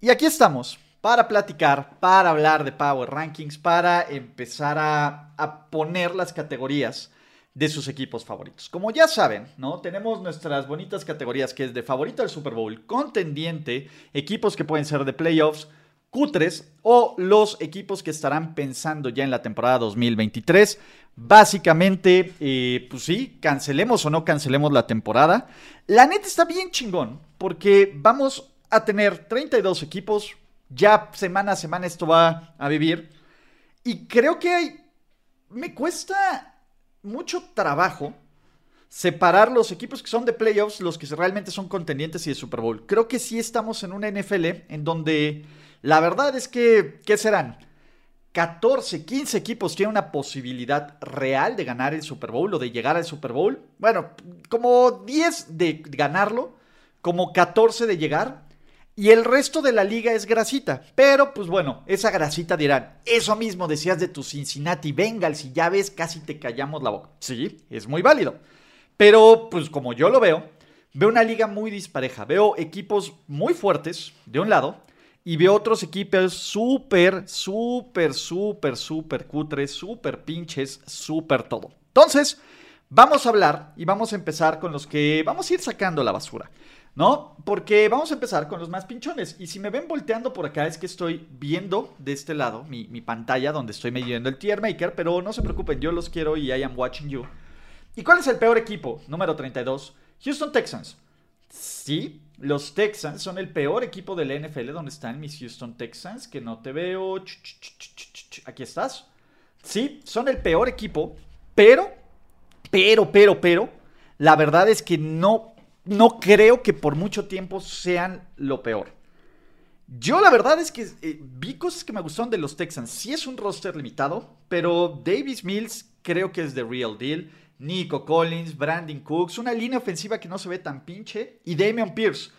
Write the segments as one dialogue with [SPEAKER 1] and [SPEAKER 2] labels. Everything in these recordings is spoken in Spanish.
[SPEAKER 1] Y aquí estamos para platicar, para hablar de Power Rankings, para empezar a, poner las categorías de sus equipos favoritos. Como ya saben, ¿no? Tenemos nuestras bonitas categorías que es de favorito del Super Bowl, contendiente, equipos que pueden ser de playoffs, cutres o los equipos que estarán pensando ya en la temporada 2023. Básicamente, eh, pues sí, cancelemos o no cancelemos la temporada. La neta está bien chingón porque vamos a tener 32 equipos. Ya semana a semana esto va a vivir. Y creo que hay, me cuesta mucho trabajo separar los equipos que son de playoffs, los que realmente son contendientes y de Super Bowl. Creo que sí estamos en una NFL en donde la verdad es que, ¿qué serán? 14, 15 equipos tienen una posibilidad real de ganar el Super Bowl o de llegar al Super Bowl. Bueno, como 10 de ganarlo, como 14 de llegar. Y el resto de la liga es grasita. Pero, pues bueno, esa grasita dirán, eso mismo decías de tu Cincinnati Bengals y ya ves, casi te callamos la boca. Sí, es muy válido. Pero, pues como yo lo veo, veo una liga muy dispareja. Veo equipos muy fuertes de un lado y veo otros equipos súper, súper, súper, súper cutres, súper pinches, súper todo. Entonces, vamos a hablar y vamos a empezar con los que vamos a ir sacando la basura. ¿No? Porque vamos a empezar con los más pinchones. Y si me ven volteando por acá es que estoy viendo de este lado mi, pantalla donde estoy midiendo el tier maker. Pero no se preocupen, yo los quiero y I am watching you. ¿Y cuál es el peor equipo? Número 32. Houston Texans. Sí, los Texans son el peor equipo de la NFL. ¿Dónde están mis Houston Texans? Que no te veo. Aquí estás. Sí, son el peor equipo. Pero, pero, pero, pero. La verdad es que no no creo que por mucho tiempo sean lo peor. Yo la verdad es que eh, vi cosas que me gustaron de los Texans. Sí es un roster limitado, pero Davis Mills creo que es the real deal. Nico Collins, Brandon Cooks, una línea ofensiva que no se ve tan pinche. Y Damian Pierce.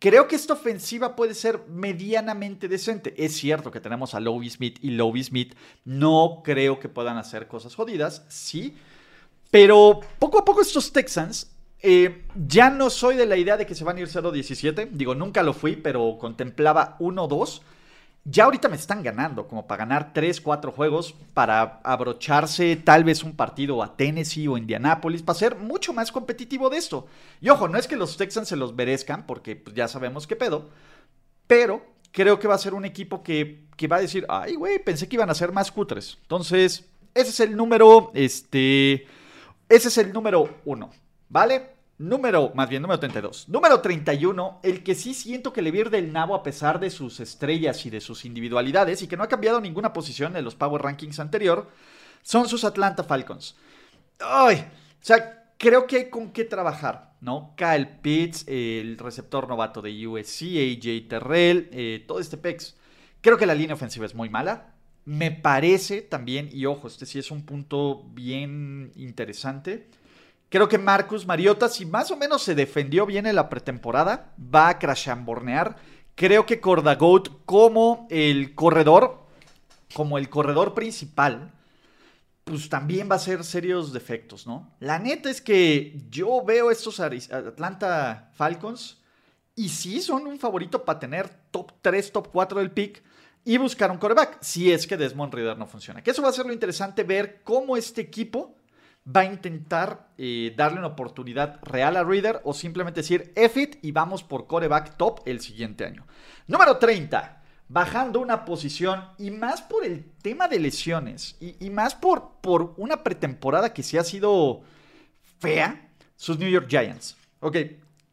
[SPEAKER 1] Creo que esta ofensiva puede ser medianamente decente. Es cierto que tenemos a Lovie Smith y Lovie Smith no creo que puedan hacer cosas jodidas, sí. Pero poco a poco estos Texans eh, ya no soy de la idea de que se van a ir 0-17. Digo, nunca lo fui, pero contemplaba 1-2. Ya ahorita me están ganando, como para ganar 3, 4 juegos, para abrocharse tal vez un partido a Tennessee o Indianapolis, para ser mucho más competitivo de esto. Y ojo, no es que los Texans se los merezcan, porque pues, ya sabemos qué pedo, pero creo que va a ser un equipo que, que va a decir, ay, güey, pensé que iban a ser más cutres. Entonces, ese es el número, este, ese es el número uno, ¿vale? Número, más bien, número 32. Número 31, el que sí siento que le vierde el nabo a pesar de sus estrellas y de sus individualidades y que no ha cambiado ninguna posición en los Power Rankings anterior, son sus Atlanta Falcons. Ay, o sea, creo que hay con qué trabajar, ¿no? Kyle Pitts, el receptor novato de USC, AJ Terrell, eh, todo este pex. Creo que la línea ofensiva es muy mala. Me parece también, y ojo, este sí es un punto bien interesante Creo que Marcus Mariota, si más o menos se defendió bien en la pretemporada, va a crashambornear. Creo que Cordagout como el corredor, como el corredor principal, pues también va a ser serios defectos, ¿no? La neta es que yo veo estos Atlanta Falcons y sí son un favorito para tener top 3, top 4 del pick y buscar un coreback, si es que Desmond Reader no funciona. Que eso va a ser lo interesante ver cómo este equipo va a intentar eh, darle una oportunidad real a Reader o simplemente decir F it y vamos por coreback top el siguiente año. Número 30, bajando una posición y más por el tema de lesiones y, más por, por una pretemporada que sí ha sido fea, sus New York Giants. Ok,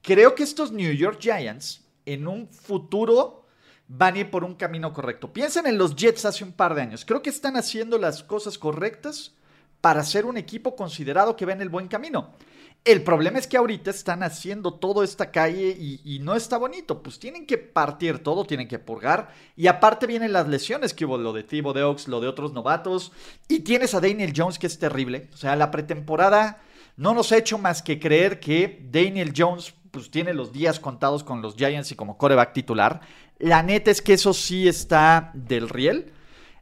[SPEAKER 1] creo que estos New York Giants en un futuro van a ir por un camino correcto. Piensen en los Jets hace un par de años. Creo que están haciendo las cosas correctas para ser un equipo considerado que va en el buen camino. El problema es que ahorita están haciendo toda esta calle y, no está bonito. Pues tienen que partir todo, tienen que purgar. Y aparte vienen las lesiones que hubo, lo de Thibaut de Oaks, lo de otros novatos. Y tienes a Daniel Jones que es terrible. O sea, la pretemporada no nos ha hecho más que creer que Daniel Jones pues tiene los días contados con los Giants y como coreback titular. La neta es que eso sí está del riel.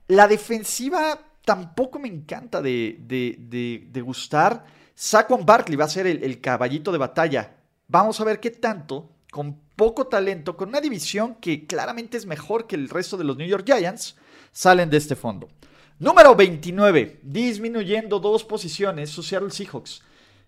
[SPEAKER 1] La defensiva tampoco me encanta de, de, de gustar. Saquon Barkley va a ser el, caballito de batalla. Vamos a ver qué tanto, con poco talento, con una división que claramente es mejor que el resto de los New York Giants, salen de este fondo. Número 29, disminuyendo dos posiciones, sus Seattle Seahawks.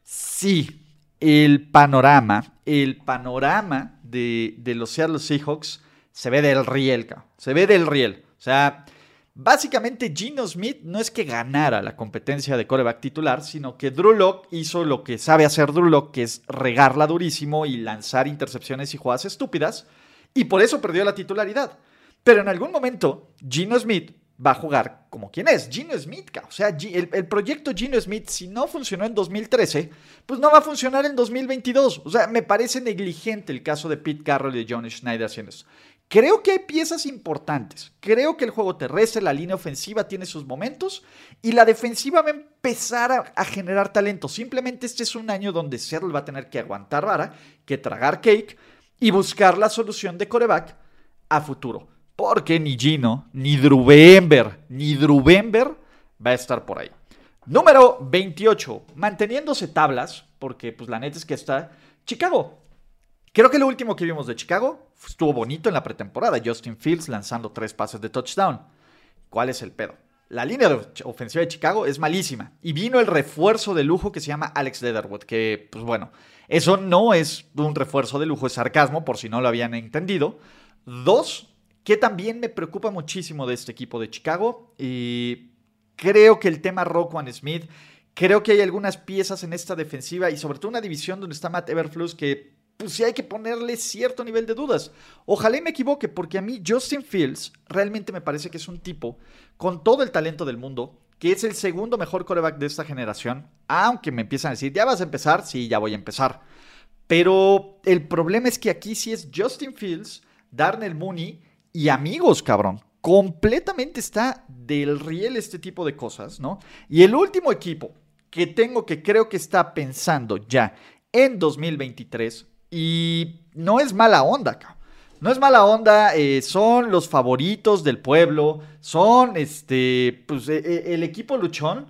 [SPEAKER 1] Sí, el panorama, el panorama de, de los Seattle Seahawks se ve del riel, se ve del riel. O sea, Básicamente, Gino Smith no es que ganara la competencia de coreback titular, sino que Drew Locke hizo lo que sabe hacer Drew Locke, que es regarla durísimo y lanzar intercepciones y jugadas estúpidas, y por eso perdió la titularidad. Pero en algún momento, Gino Smith va a jugar como quien es, Gino Smith. O sea, el, proyecto Gino Smith, si no funcionó en 2013, pues no va a funcionar en 2022. O sea, me parece negligente el caso de Pete Carroll y de Johnny Schneider haciendo eso. Creo que hay piezas importantes. Creo que el juego terrestre, la línea ofensiva tiene sus momentos y la defensiva va a empezar a, generar talento. Simplemente este es un año donde Seattle va a tener que aguantar vara, que tragar cake y buscar la solución de coreback a futuro. Porque ni Gino, ni Drew ni Drew va a estar por ahí. Número 28. Manteniéndose tablas, porque pues la neta es que está Chicago. Creo que lo último que vimos de Chicago estuvo bonito en la pretemporada. Justin Fields lanzando tres pases de touchdown. ¿Cuál es el pedo? La línea ofensiva de Chicago es malísima. Y vino el refuerzo de lujo que se llama Alex Leatherwood. Que, pues bueno, eso no es un refuerzo de lujo, es sarcasmo, por si no lo habían entendido. Dos, que también me preocupa muchísimo de este equipo de Chicago. Y creo que el tema Rockwan Smith. Creo que hay algunas piezas en esta defensiva y sobre todo una división donde está Matt Everflus que pues sí hay que ponerle cierto nivel de dudas. Ojalá y me equivoque, porque a mí Justin Fields realmente me parece que es un tipo con todo el talento del mundo, que es el segundo mejor coreback de esta generación, aunque me empiezan a decir, ¿ya vas a empezar? Sí, ya voy a empezar. Pero el problema es que aquí sí es Justin Fields, Darnell Mooney y amigos, cabrón. Completamente está del riel este tipo de cosas, ¿no? Y el último equipo que tengo que creo que está pensando ya en 2023 y no es mala onda, cabrón. No es mala onda, eh, son los favoritos del pueblo, son este, pues, e, e, el equipo luchón,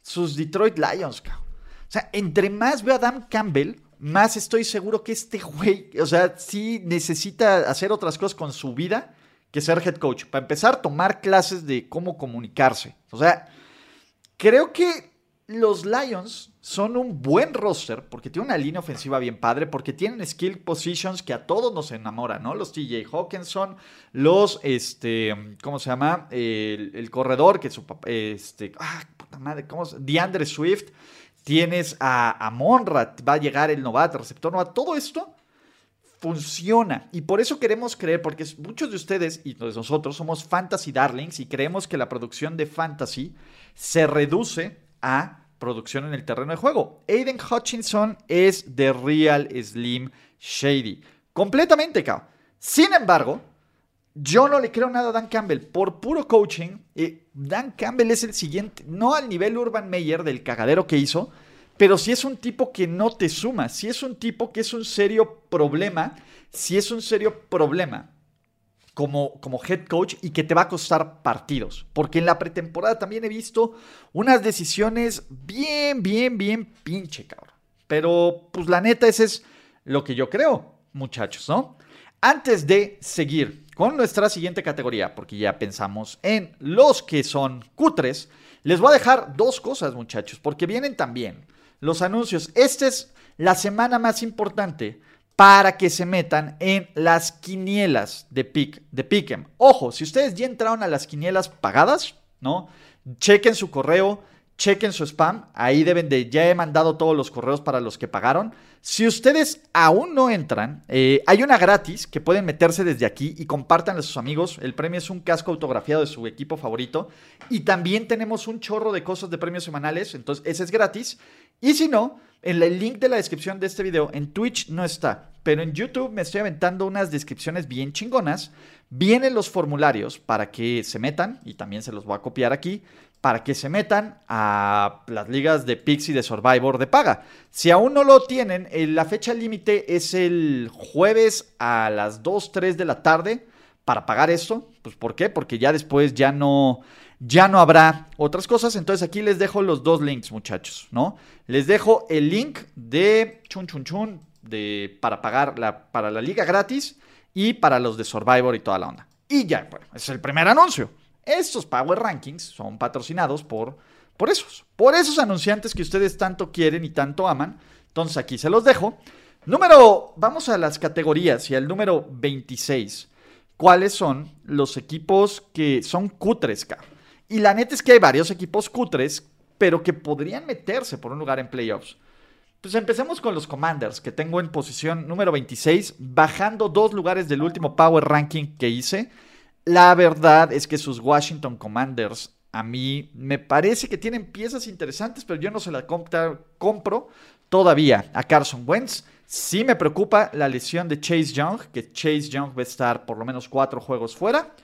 [SPEAKER 1] sus Detroit Lions, cabrón. O sea, entre más veo a Dan Campbell, más estoy seguro que este güey, o sea, sí necesita hacer otras cosas con su vida que ser head coach. Para empezar, tomar clases de cómo comunicarse. O sea, creo que los Lions son un buen roster porque tienen una línea ofensiva bien padre, porque tienen skill positions que a todos nos enamoran, ¿no? Los TJ Hawkinson, los, este, ¿cómo se llama? El, corredor, que es su papá, este, ah, puta madre, ¿cómo se DeAndre Swift, tienes a, a Monrad, va a llegar el novato, receptor novato, todo esto funciona. Y por eso queremos creer, porque muchos de ustedes y nosotros somos fantasy darlings y creemos que la producción de fantasy se reduce a producción en el terreno de juego. Aiden Hutchinson es The Real Slim Shady. Completamente, cabrón. Sin embargo, yo no le creo nada a Dan Campbell. Por puro coaching, eh, Dan Campbell es el siguiente, no al nivel Urban Meyer del cagadero que hizo, pero si es un tipo que no te suma, si es un tipo que es un serio problema, si es un serio problema como, como head coach y que te va a costar partidos. Porque en la pretemporada también he visto unas decisiones bien, bien, bien pinche, cabrón. Pero pues la neta, ese es lo que yo creo, muchachos, ¿no? Antes de seguir con nuestra siguiente categoría, porque ya pensamos en los que son cutres, les voy a dejar dos cosas, muchachos, porque vienen también los anuncios. Esta es la semana más importante para que se metan en las quinielas de, pick, de Ojo, si ustedes ya entraron a las quinielas pagadas, ¿no? Chequen su correo, chequen su spam. Ahí deben de, ya he mandado todos los correos para los que pagaron. Si ustedes aún no entran, eh, hay una gratis que pueden meterse desde aquí y compartan a sus amigos. El premio es un casco autografiado de su equipo favorito. Y también tenemos un chorro de cosas de premios semanales, entonces ese es gratis. Y si no, en el link de la descripción de este video, en Twitch no está, pero en YouTube me estoy aventando unas descripciones bien chingonas. Vienen los formularios para que se metan, y también se los voy a copiar aquí, para que se metan a las ligas de Pixie de Survivor de paga. Si aún no lo tienen, eh, la fecha límite es el jueves a las 2, 3 de la tarde para pagar esto. Pues ¿por qué? Porque ya después ya no ya no habrá otras cosas. Entonces aquí les dejo los dos links, muchachos, ¿no? Les dejo el link de chun chun chun de, para pagar la, para la liga gratis y para los de Survivor y toda la onda. Y ya, bueno, es el primer anuncio. Estos Power Rankings son patrocinados por, por esos, por esos anunciantes que ustedes tanto quieren y tanto aman. Entonces aquí se los dejo. Número, vamos a las categorías y al número 26. ¿Cuáles son los equipos que son cutres, cabrón? Y la neta es que hay varios equipos cutres, pero que podrían meterse por un lugar en playoffs. Pues empecemos con los Commanders, que tengo en posición número 26, bajando dos lugares del último Power Ranking que hice. La verdad es que sus Washington Commanders a mí me parece que tienen piezas interesantes, pero yo no se las compro todavía a Carson Wentz. Sí me preocupa la lesión de Chase Young, que Chase Young va a estar por lo menos cuatro juegos fuera.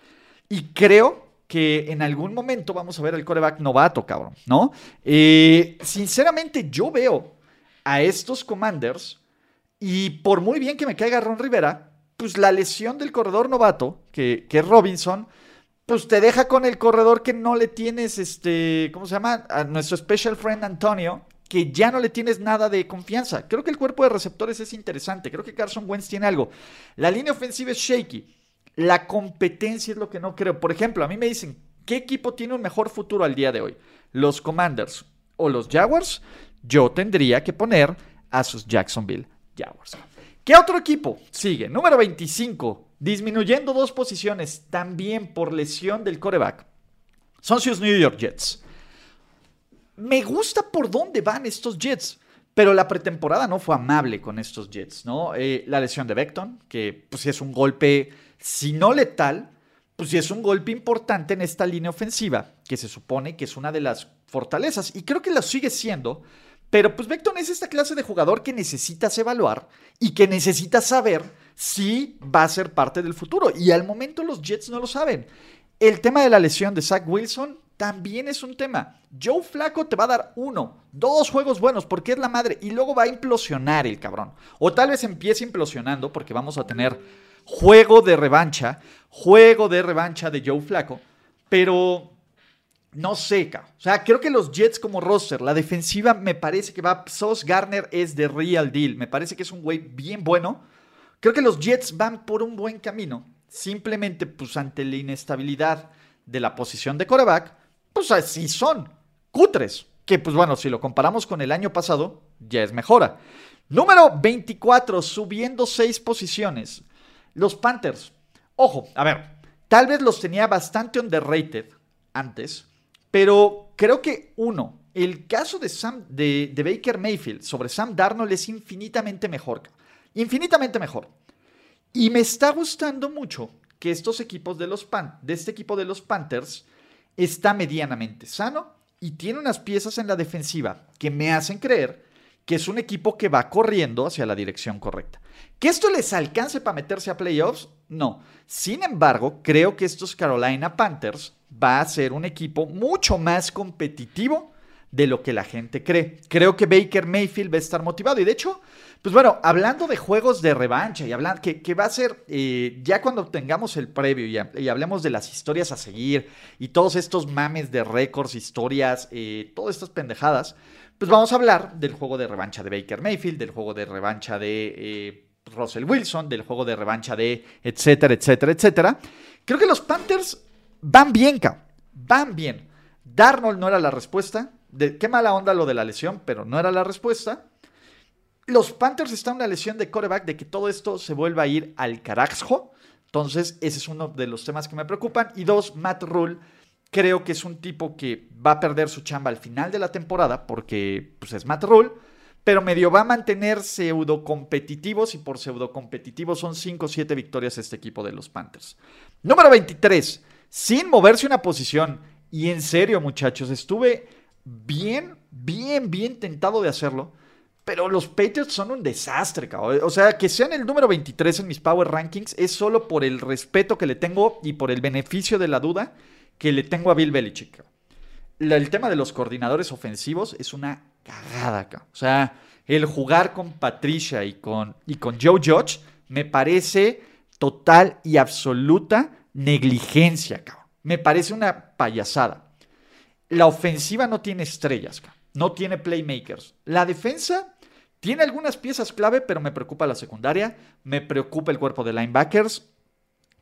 [SPEAKER 1] Y creo que en algún momento vamos a ver el coreback novato, cabrón, ¿no? Eh, sinceramente, yo veo a estos commanders y por muy bien que me caiga Ron Rivera, pues la lesión del corredor novato, que, que Robinson, pues te deja con el corredor que no le tienes, este, ¿cómo se llama? A nuestro special friend Antonio, que ya no le tienes nada de confianza. Creo que el cuerpo de receptores es interesante. Creo que Carson Wentz tiene algo. La línea ofensiva es shaky. La competencia es lo que no creo. Por ejemplo, a mí me dicen, ¿qué equipo tiene un mejor futuro al día de hoy? ¿Los Commanders o los Jaguars? Yo tendría que poner a sus Jacksonville Jaguars. ¿Qué otro equipo sigue? Número 25, disminuyendo dos posiciones también por lesión del coreback. Son sus New York Jets. Me gusta por dónde van estos Jets. Pero la pretemporada no fue amable con estos Jets, ¿no? Eh, la lesión de Beckton, que pues es un golpe si no letal, pues es un golpe importante en esta línea ofensiva, que se supone que es una de las fortalezas, y creo que lo sigue siendo, pero pues Beckton es esta clase de jugador que necesitas evaluar y que necesitas saber si va a ser parte del futuro, y al momento los Jets no lo saben. El tema de la lesión de Zach Wilson también es un tema. Joe Flaco te va a dar uno, dos juegos buenos porque es la madre y luego va a implosionar el cabrón. O tal vez empiece implosionando porque vamos a tener juego de revancha, juego de revancha de Joe Flaco, pero no seca. O sea, creo que los Jets como roster, la defensiva me parece que va. Sos Garner es de real deal. Me parece que es un güey bien bueno. Creo que los Jets van por un buen camino. Simplemente, pues ante la inestabilidad de la posición de coreback, pues así son. Cutres. Que, pues bueno, si lo comparamos con el año pasado, ya es mejora. Número 24, subiendo 6 posiciones. Los Panthers. Ojo, a ver, tal vez los tenía bastante underrated antes, pero creo que uno, el caso de, Sam, de, Baker Mayfield sobre Sam Darnold es infinitamente mejor. Infinitamente mejor. Y me está gustando mucho que estos equipos de los Pan, de este equipo de los Panthers está medianamente sano y tiene unas piezas en la defensiva que me hacen creer que es un equipo que va corriendo hacia la dirección correcta. ¿Que esto les alcance para meterse a playoffs? No. Sin embargo, creo que estos Carolina Panthers va a ser un equipo mucho más competitivo de lo que la gente cree. Creo que Baker Mayfield va a estar motivado. Y de hecho, pues bueno, hablando de juegos de revancha y hablando que, va a ser eh, ya cuando tengamos el previo y, hablemos de las historias a seguir y todos estos mames de récords, historias, eh, todas estas pendejadas, pues vamos a hablar del juego de revancha de Baker Mayfield, del juego de revancha de eh, Russell Wilson, del juego de revancha de etcétera, etcétera, etcétera. Creo que los Panthers van bien, van bien. Darnold no era la respuesta. De, qué mala onda lo de la lesión, pero no era la respuesta. Los Panthers están en una lesión de coreback de que todo esto se vuelva a ir al carajo. Entonces, ese es uno de los temas que me preocupan. Y dos, Matt Rule Creo que es un tipo que va a perder su chamba al final de la temporada porque pues, es Matt Rule, pero medio va a mantener pseudo competitivos y por pseudo competitivos son 5 o 7 victorias este equipo de los Panthers. Número 23, sin moverse una posición. Y en serio, muchachos, estuve bien, bien, bien tentado de hacerlo. Pero los Patriots son un desastre, cabrón. O sea, que sean el número 23 en mis Power Rankings es solo por el respeto que le tengo y por el beneficio de la duda que le tengo a Bill Belichick. El tema de los coordinadores ofensivos es una cagada, acá. O sea, el jugar con Patricia y con, y con Joe Judge me parece total y absoluta negligencia, cabrón. Me parece una payasada. La ofensiva no tiene estrellas, no tiene playmakers. La defensa tiene algunas piezas clave, pero me preocupa la secundaria, me preocupa el cuerpo de linebackers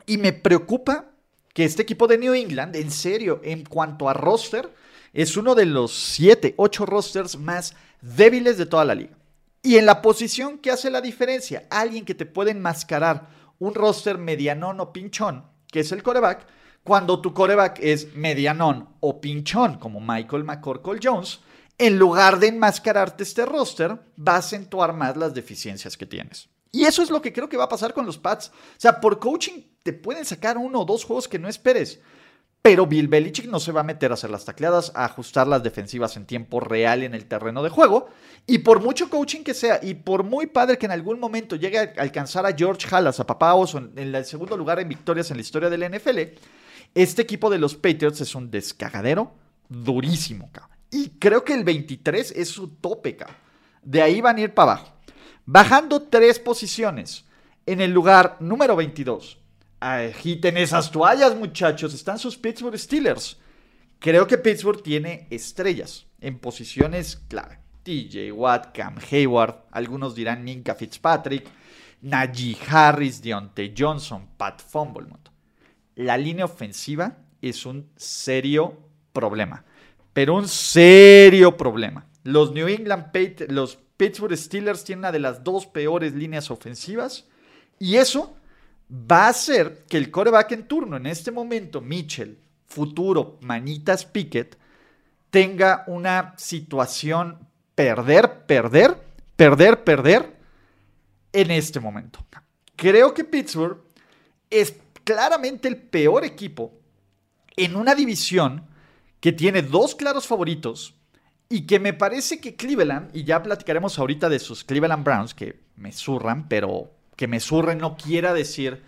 [SPEAKER 1] y me preocupa que este equipo de New England, en serio, en cuanto a roster, es uno de los 7, 8 rosters más débiles de toda la liga. Y en la posición que hace la diferencia, alguien que te puede enmascarar un roster medianón o pinchón, que es el coreback, cuando tu coreback es medianón o pinchón, como Michael McCorkle Jones, en lugar de enmascararte este roster, va a acentuar más las deficiencias que tienes. Y eso es lo que creo que va a pasar con los Pats. O sea, por coaching te pueden sacar uno o dos juegos que no esperes. Pero Bill Belichick no se va a meter a hacer las tacleadas, a ajustar las defensivas en tiempo real en el terreno de juego. Y por mucho coaching que sea, y por muy padre que en algún momento llegue a alcanzar a George Halas, a Papá Oso, en el segundo lugar en victorias en la historia del NFL, este equipo de los Patriots es un descagadero durísimo, cabrón. Y creo que el 23 es su tope, cabrón. De ahí van a ir para abajo. Bajando tres posiciones. En el lugar número 22. Agiten esas toallas, muchachos. Están sus Pittsburgh Steelers. Creo que Pittsburgh tiene estrellas en posiciones clave. TJ Watt, Cam Hayward, algunos dirán Minka Fitzpatrick, Najee Harris, Deontay Johnson, Pat Fumblemont. La línea ofensiva es un serio problema, pero un serio problema. Los New England los Pittsburgh Steelers tienen una de las dos peores líneas ofensivas y eso va a hacer que el coreback en turno, en este momento, Mitchell, futuro Manitas Pickett, tenga una situación perder, perder, perder, perder en este momento. Creo que Pittsburgh es claramente el peor equipo en una división que tiene dos claros favoritos y que me parece que Cleveland, y ya platicaremos ahorita de sus Cleveland Browns, que me zurran, pero que me zurren no quiera decir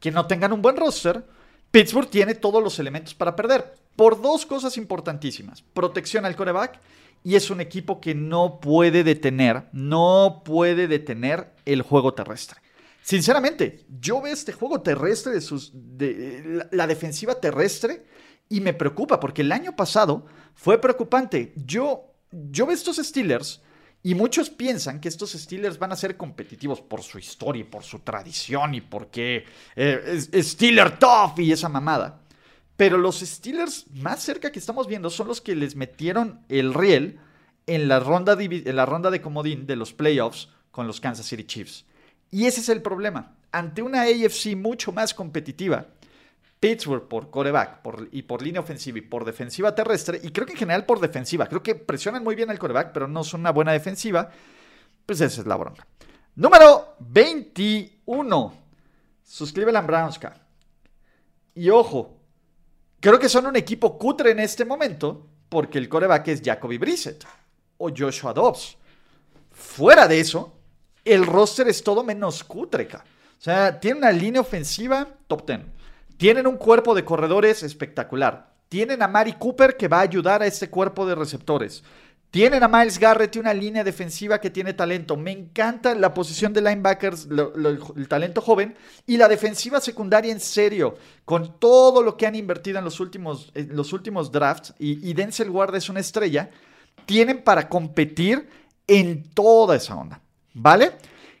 [SPEAKER 1] que no tengan un buen roster. Pittsburgh tiene todos los elementos para perder por dos cosas importantísimas. Protección al coreback y es un equipo que no puede detener, no puede detener el juego terrestre. Sinceramente, yo veo este juego terrestre de sus de la defensiva terrestre y me preocupa porque el año pasado fue preocupante. Yo, yo veo estos Steelers y muchos piensan que estos Steelers van a ser competitivos por su historia y por su tradición y porque eh, es, Steeler tough y esa mamada. Pero los Steelers más cerca que estamos viendo son los que les metieron el riel en la ronda en la ronda de comodín de los playoffs con los Kansas City Chiefs. Y ese es el problema. Ante una AFC mucho más competitiva, Pittsburgh por coreback y por línea ofensiva y por defensiva terrestre, y creo que en general por defensiva, creo que presionan muy bien al coreback, pero no son una buena defensiva, pues esa es la bronca. Número 21, sus Cleveland Browns. Y ojo, creo que son un equipo cutre en este momento, porque el coreback es Jacoby Brissett o Joshua Dobbs. Fuera de eso, el roster es todo menos cutre. O sea, tiene una línea ofensiva top 10 tienen un cuerpo de corredores espectacular. Tienen a Mari Cooper que va a ayudar a este cuerpo de receptores. Tienen a Miles Garrett y una línea defensiva que tiene talento. Me encanta la posición de linebackers, el talento joven y la defensiva secundaria en serio, con todo lo que han invertido en los últimos, los últimos drafts. Y, Denzel Ward es una estrella. Tienen para competir en toda esa onda. ¿Vale?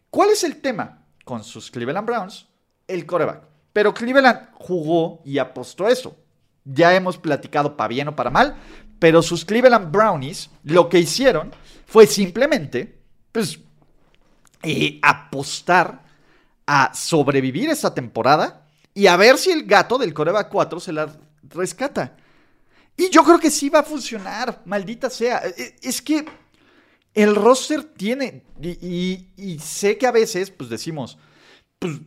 [SPEAKER 1] ¿Cuál es el tema con sus Cleveland Browns? El coreback. Pero Cleveland jugó y apostó eso. Ya hemos platicado para bien o para mal, pero sus Cleveland Brownies lo que hicieron fue simplemente pues, eh, apostar a sobrevivir esta temporada y a ver si el gato del Coreba 4 se la rescata. Y yo creo que sí va a funcionar, maldita sea. E, e, es que el roster tiene, y, sé que a veces, pues decimos, pues,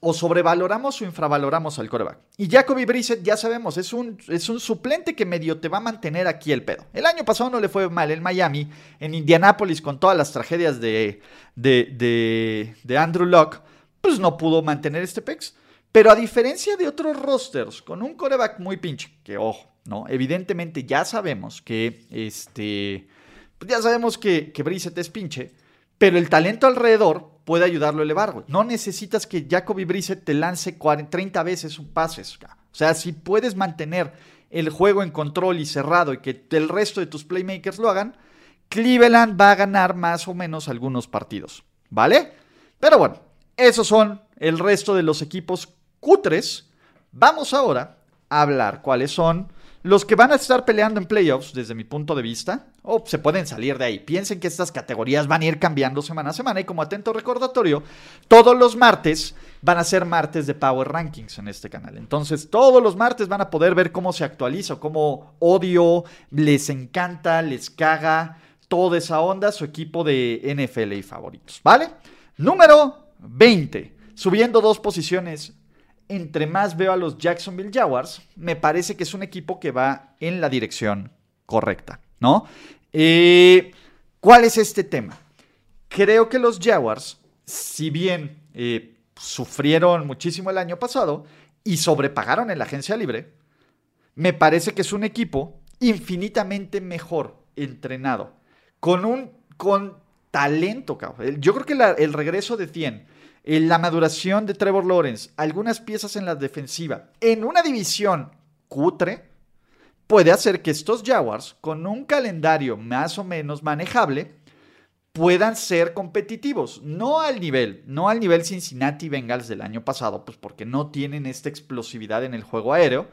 [SPEAKER 1] o sobrevaloramos o infravaloramos al coreback. Y Jacoby Brissett, ya sabemos, es un, es un suplente que medio te va a mantener aquí el pedo. El año pasado no le fue mal en Miami, en Indianápolis, con todas las tragedias de, de, de, Andrew Locke, pues no pudo mantener este pex. Pero a diferencia de otros rosters, con un coreback muy pinche, que ojo, ¿no? Evidentemente ya sabemos que este. Pues ya sabemos que, que Brissett es pinche, pero el talento alrededor puede ayudarlo a elevar, No necesitas que Jacoby Brissett te lance 30 veces un pase. O sea, si puedes mantener el juego en control y cerrado y que el resto de tus playmakers lo hagan, Cleveland va a ganar más o menos algunos partidos. ¿Vale? Pero bueno, esos son el resto de los equipos cutres. Vamos ahora a hablar cuáles son los que van a estar peleando en playoffs, desde mi punto de vista, o se pueden salir de ahí. Piensen que estas categorías van a ir cambiando semana a semana y como atento recordatorio, todos los martes van a ser martes de Power Rankings en este canal. Entonces, todos los martes van a poder ver cómo se actualiza, cómo odio, les encanta, les caga toda esa onda su equipo de NFL y favoritos, ¿vale? Número 20, subiendo dos posiciones entre más veo a los Jacksonville Jaguars, me parece que es un equipo que va en la dirección correcta, ¿no? Eh, ¿Cuál es este tema? Creo que los Jaguars, si bien eh, sufrieron muchísimo el año pasado y sobrepagaron en la agencia libre, me parece que es un equipo infinitamente mejor entrenado, con un con talento, cabrón. Yo creo que el regreso de 100 la maduración de Trevor Lawrence, algunas piezas en la defensiva, en una división cutre, puede hacer que estos Jaguars, con un calendario más o menos manejable, puedan ser competitivos. No al nivel, no al nivel Cincinnati Bengals del año pasado, pues porque no tienen esta explosividad en el juego aéreo.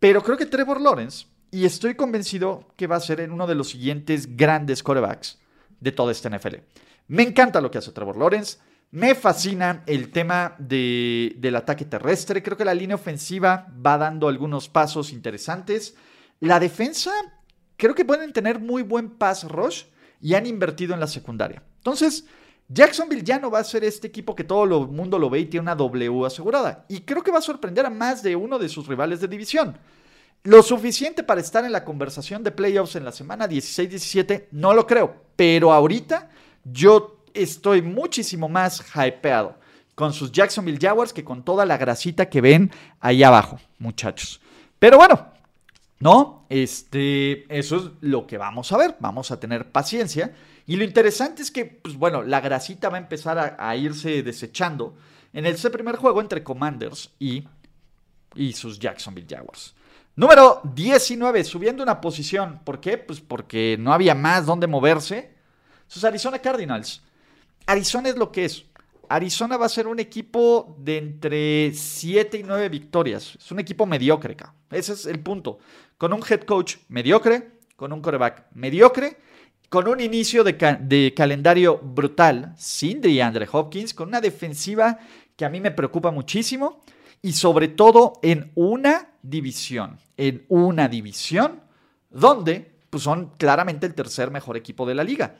[SPEAKER 1] Pero creo que Trevor Lawrence, y estoy convencido que va a ser en uno de los siguientes grandes corebacks de toda esta NFL. Me encanta lo que hace Trevor Lawrence. Me fascina el tema del ataque terrestre. Creo que la línea ofensiva va dando algunos pasos interesantes. La defensa, creo que pueden tener muy buen pass rush y han invertido en la secundaria. Entonces, Jacksonville ya no va a ser este equipo que todo el mundo lo ve y tiene una W asegurada. Y creo que va a sorprender a más de uno de sus rivales de división. Lo suficiente para estar en la conversación de playoffs en la semana 16-17, no lo creo. Pero ahorita yo estoy muchísimo más hypeado con sus Jacksonville Jaguars que con toda la grasita que ven ahí abajo, muchachos. Pero bueno, ¿no? Este, eso es lo que vamos a ver. Vamos a tener paciencia. Y lo interesante es que, pues bueno, la grasita va a empezar a, irse desechando en ese primer juego entre Commanders y, y sus Jacksonville Jaguars. Número 19, subiendo una posición. ¿Por qué? Pues porque no había más donde moverse. Sus Arizona Cardinals. Arizona es lo que es. Arizona va a ser un equipo de entre 7 y 9 victorias. Es un equipo mediocre, Ese es el punto. Con un head coach mediocre, con un coreback mediocre, con un inicio de, calendario brutal, sin DeAndre Hopkins, con una defensiva que a mí me preocupa muchísimo y sobre todo en una división, en una división donde pues, son claramente el tercer mejor equipo de la liga.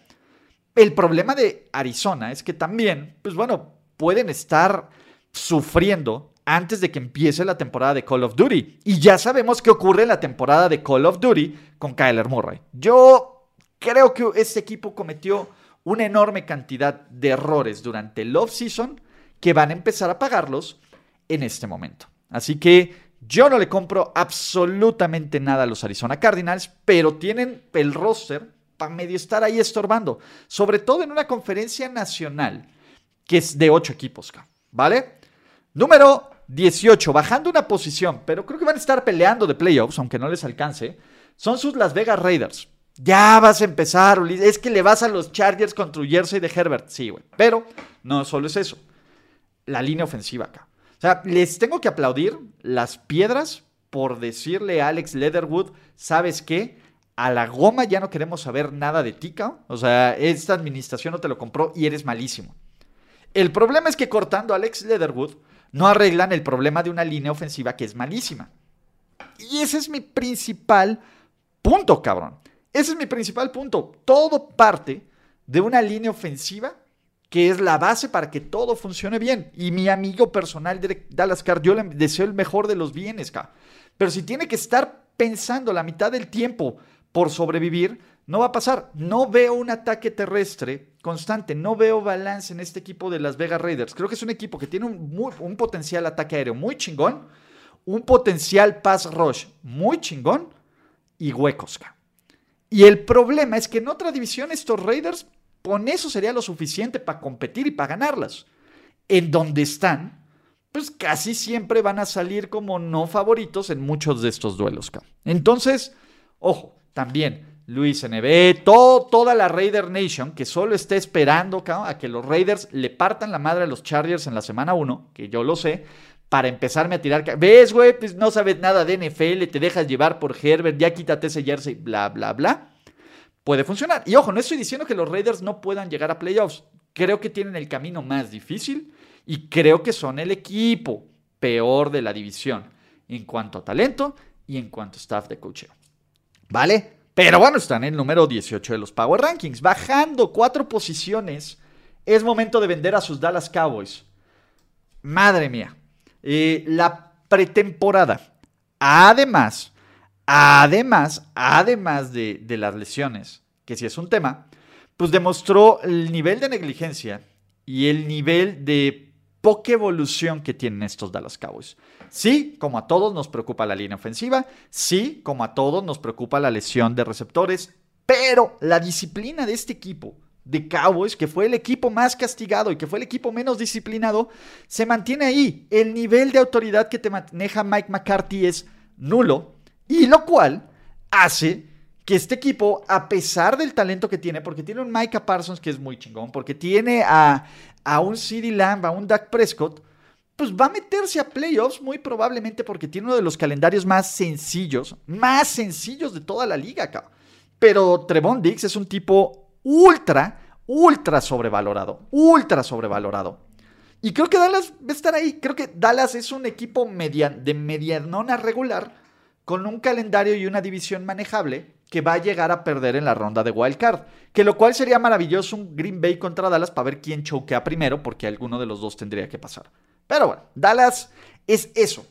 [SPEAKER 1] El problema de Arizona es que también, pues bueno, pueden estar sufriendo antes de que empiece la temporada de Call of Duty. Y ya sabemos qué ocurre en la temporada de Call of Duty con Kyler Murray. Yo creo que este equipo cometió una enorme cantidad de errores durante el off-season que van a empezar a pagarlos en este momento. Así que yo no le compro absolutamente nada a los Arizona Cardinals, pero tienen el roster para medio estar ahí estorbando. Sobre todo en una conferencia nacional que es de ocho equipos, ¿vale? Número 18, bajando una posición, pero creo que van a estar peleando de playoffs, aunque no les alcance, son sus Las Vegas Raiders. Ya vas a empezar, es que le vas a los Chargers con tu jersey de Herbert. Sí, güey. Pero no solo es eso. La línea ofensiva acá. O sea, les tengo que aplaudir las piedras por decirle a Alex Leatherwood, ¿sabes qué? A la goma ya no queremos saber nada de ti, O sea, esta administración no te lo compró y eres malísimo. El problema es que cortando a Alex Leatherwood no arreglan el problema de una línea ofensiva que es malísima. Y ese es mi principal punto, cabrón. Ese es mi principal punto. Todo parte de una línea ofensiva que es la base para que todo funcione bien. Y mi amigo personal de Dallas Card, yo le deseo el mejor de los bienes, cabrón. Pero si tiene que estar pensando la mitad del tiempo por sobrevivir, no va a pasar. No veo un ataque terrestre constante, no veo balance en este equipo de las Vegas Raiders. Creo que es un equipo que tiene un, un potencial ataque aéreo muy chingón, un potencial pass rush muy chingón y huecos. Y el problema es que en otra división estos Raiders, con eso sería lo suficiente para competir y para ganarlas. En donde están, pues casi siempre van a salir como no favoritos en muchos de estos duelos. Entonces, ojo, también Luis NB, todo, toda la Raider Nation que solo está esperando a que los Raiders le partan la madre a los Chargers en la semana 1, que yo lo sé, para empezarme a tirar. ¿Ves, güey? Pues no sabes nada de NFL, te dejas llevar por Herbert, ya quítate ese jersey, bla, bla, bla. Puede funcionar. Y ojo, no estoy diciendo que los Raiders no puedan llegar a playoffs. Creo que tienen el camino más difícil y creo que son el equipo peor de la división en cuanto a talento y en cuanto a staff de coaching. ¿Vale? Pero bueno, están en el número 18 de los Power Rankings. Bajando cuatro posiciones. Es momento de vender a sus Dallas Cowboys. Madre mía. Eh, la pretemporada. Además, además, además de, de las lesiones, que si es un tema, pues demostró el nivel de negligencia y el nivel de poca evolución que tienen estos Dallas Cowboys. Sí, como a todos nos preocupa la línea ofensiva, sí, como a todos nos preocupa la lesión de receptores, pero la disciplina de este equipo de Cowboys, que fue el equipo más castigado y que fue el equipo menos disciplinado, se mantiene ahí. El nivel de autoridad que te maneja Mike McCarthy es nulo, y lo cual hace que este equipo, a pesar del talento que tiene, porque tiene un Micah Parsons que es muy chingón, porque tiene a, a un CeeDee Lamb, a un Dak Prescott, pues va a meterse a playoffs muy probablemente porque tiene uno de los calendarios más sencillos, más sencillos de toda la liga acá. Pero Trevon Diggs es un tipo ultra, ultra sobrevalorado. Ultra sobrevalorado. Y creo que Dallas va a estar ahí. Creo que Dallas es un equipo de medianona regular con un calendario y una división manejable que va a llegar a perder en la ronda de Wild Card. Que lo cual sería maravilloso un Green Bay contra Dallas para ver quién choquea primero, porque alguno de los dos tendría que pasar. Pero bueno, Dallas es eso.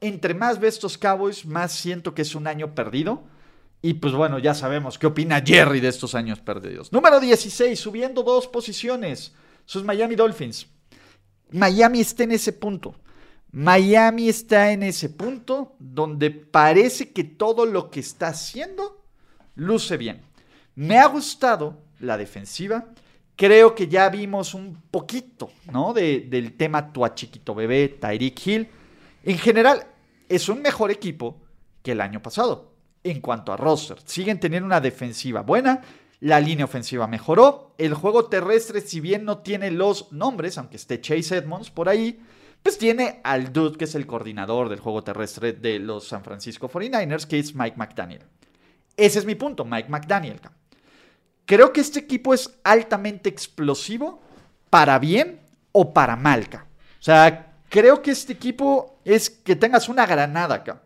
[SPEAKER 1] Entre más ve estos Cowboys, más siento que es un año perdido. Y pues bueno, ya sabemos qué opina Jerry de estos años perdidos. Número 16, subiendo dos posiciones. Sus Miami Dolphins. Miami está en ese punto. Miami está en ese punto donde parece que todo lo que está haciendo luce bien. Me ha gustado la defensiva. Creo que ya vimos un poquito, ¿no? del tema Tua Chiquito Bebé, Tyreek Hill. En general, es un mejor equipo que el año pasado en cuanto a roster. Siguen teniendo una defensiva buena, la línea ofensiva mejoró, el juego terrestre, si bien no tiene los nombres, aunque esté Chase Edmonds por ahí, pues tiene al dude que es el coordinador del juego terrestre de los San Francisco 49ers, que es Mike McDaniel. Ese es mi punto, Mike McDaniel. Creo que este equipo es altamente explosivo para bien o para mal. O sea, creo que este equipo es que tengas una granada acá.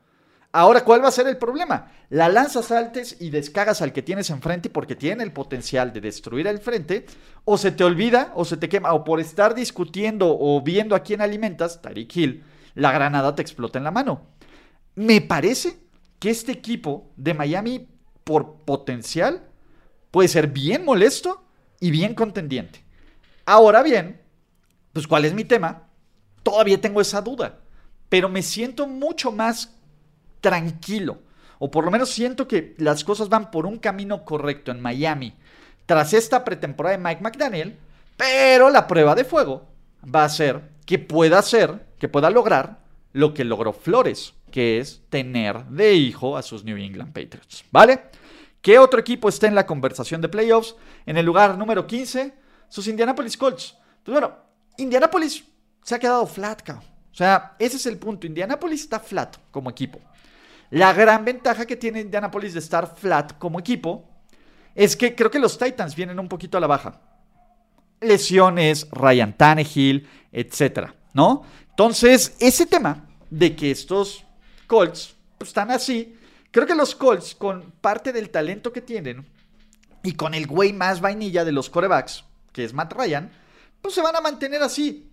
[SPEAKER 1] Ahora, ¿cuál va a ser el problema? La lanzas altes y descargas al que tienes enfrente porque tiene el potencial de destruir el frente, o se te olvida, o se te quema, o por estar discutiendo o viendo a quién alimentas, Tariq Hill, la granada te explota en la mano. Me parece que este equipo de Miami, por potencial, puede ser bien molesto y bien contendiente. Ahora bien, pues ¿cuál es mi tema? Todavía tengo esa duda, pero me siento mucho más tranquilo. O por lo menos siento que las cosas van por un camino correcto en Miami tras esta pretemporada de Mike McDaniel. Pero la prueba de fuego va a ser que pueda hacer, que pueda lograr lo que logró Flores, que es tener de hijo a sus New England Patriots. ¿Vale? ¿Qué otro equipo está en la conversación de playoffs? En el lugar número 15, sus Indianapolis Colts. Pues bueno, Indianapolis se ha quedado flat, O sea, ese es el punto. Indianapolis está flat como equipo. La gran ventaja que tiene Indianapolis de estar flat como equipo es que creo que los Titans vienen un poquito a la baja. Lesiones, Ryan Tannehill, etcétera, ¿no? Entonces, ese tema de que estos Colts pues, están así. Creo que los Colts, con parte del talento que tienen y con el güey más vainilla de los corebacks, que es Matt Ryan, pues se van a mantener así.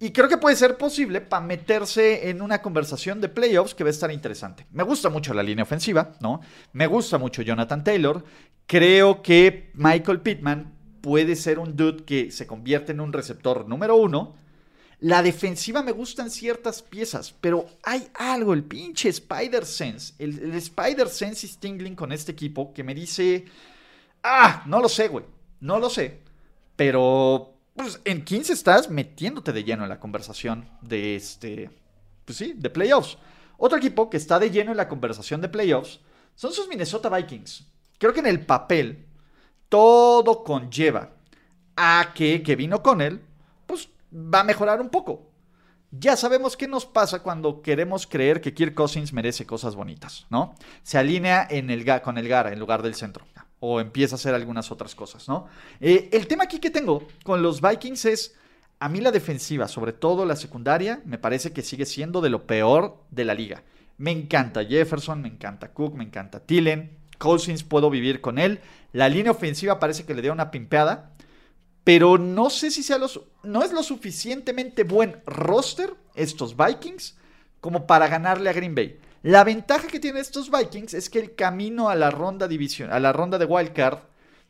[SPEAKER 1] Y creo que puede ser posible para meterse en una conversación de playoffs que va a estar interesante. Me gusta mucho la línea ofensiva, ¿no? Me gusta mucho Jonathan Taylor. Creo que Michael Pittman puede ser un dude que se convierte en un receptor número uno. La defensiva me gustan ciertas piezas, pero hay algo, el pinche Spider Sense, el, el Spider Sense is tingling con este equipo que me dice, ah, no lo sé, güey, no lo sé, pero pues en 15 estás metiéndote de lleno en la conversación de este, pues sí, de playoffs. Otro equipo que está de lleno en la conversación de playoffs son sus Minnesota Vikings. Creo que en el papel todo conlleva a que Kevin O'Connell, va a mejorar un poco. Ya sabemos qué nos pasa cuando queremos creer que Kirk Cousins merece cosas bonitas, ¿no? Se alinea en el, con el Gara en lugar del centro o empieza a hacer algunas otras cosas, ¿no? Eh, el tema aquí que tengo con los Vikings es, a mí la defensiva, sobre todo la secundaria, me parece que sigue siendo de lo peor de la liga. Me encanta Jefferson, me encanta Cook, me encanta Tillen, Cousins puedo vivir con él. La línea ofensiva parece que le dio una pimpeada, pero no sé si sea los, no es lo suficientemente buen roster estos Vikings como para ganarle a Green Bay. La ventaja que tienen estos Vikings es que el camino a la ronda división, a la ronda de wildcard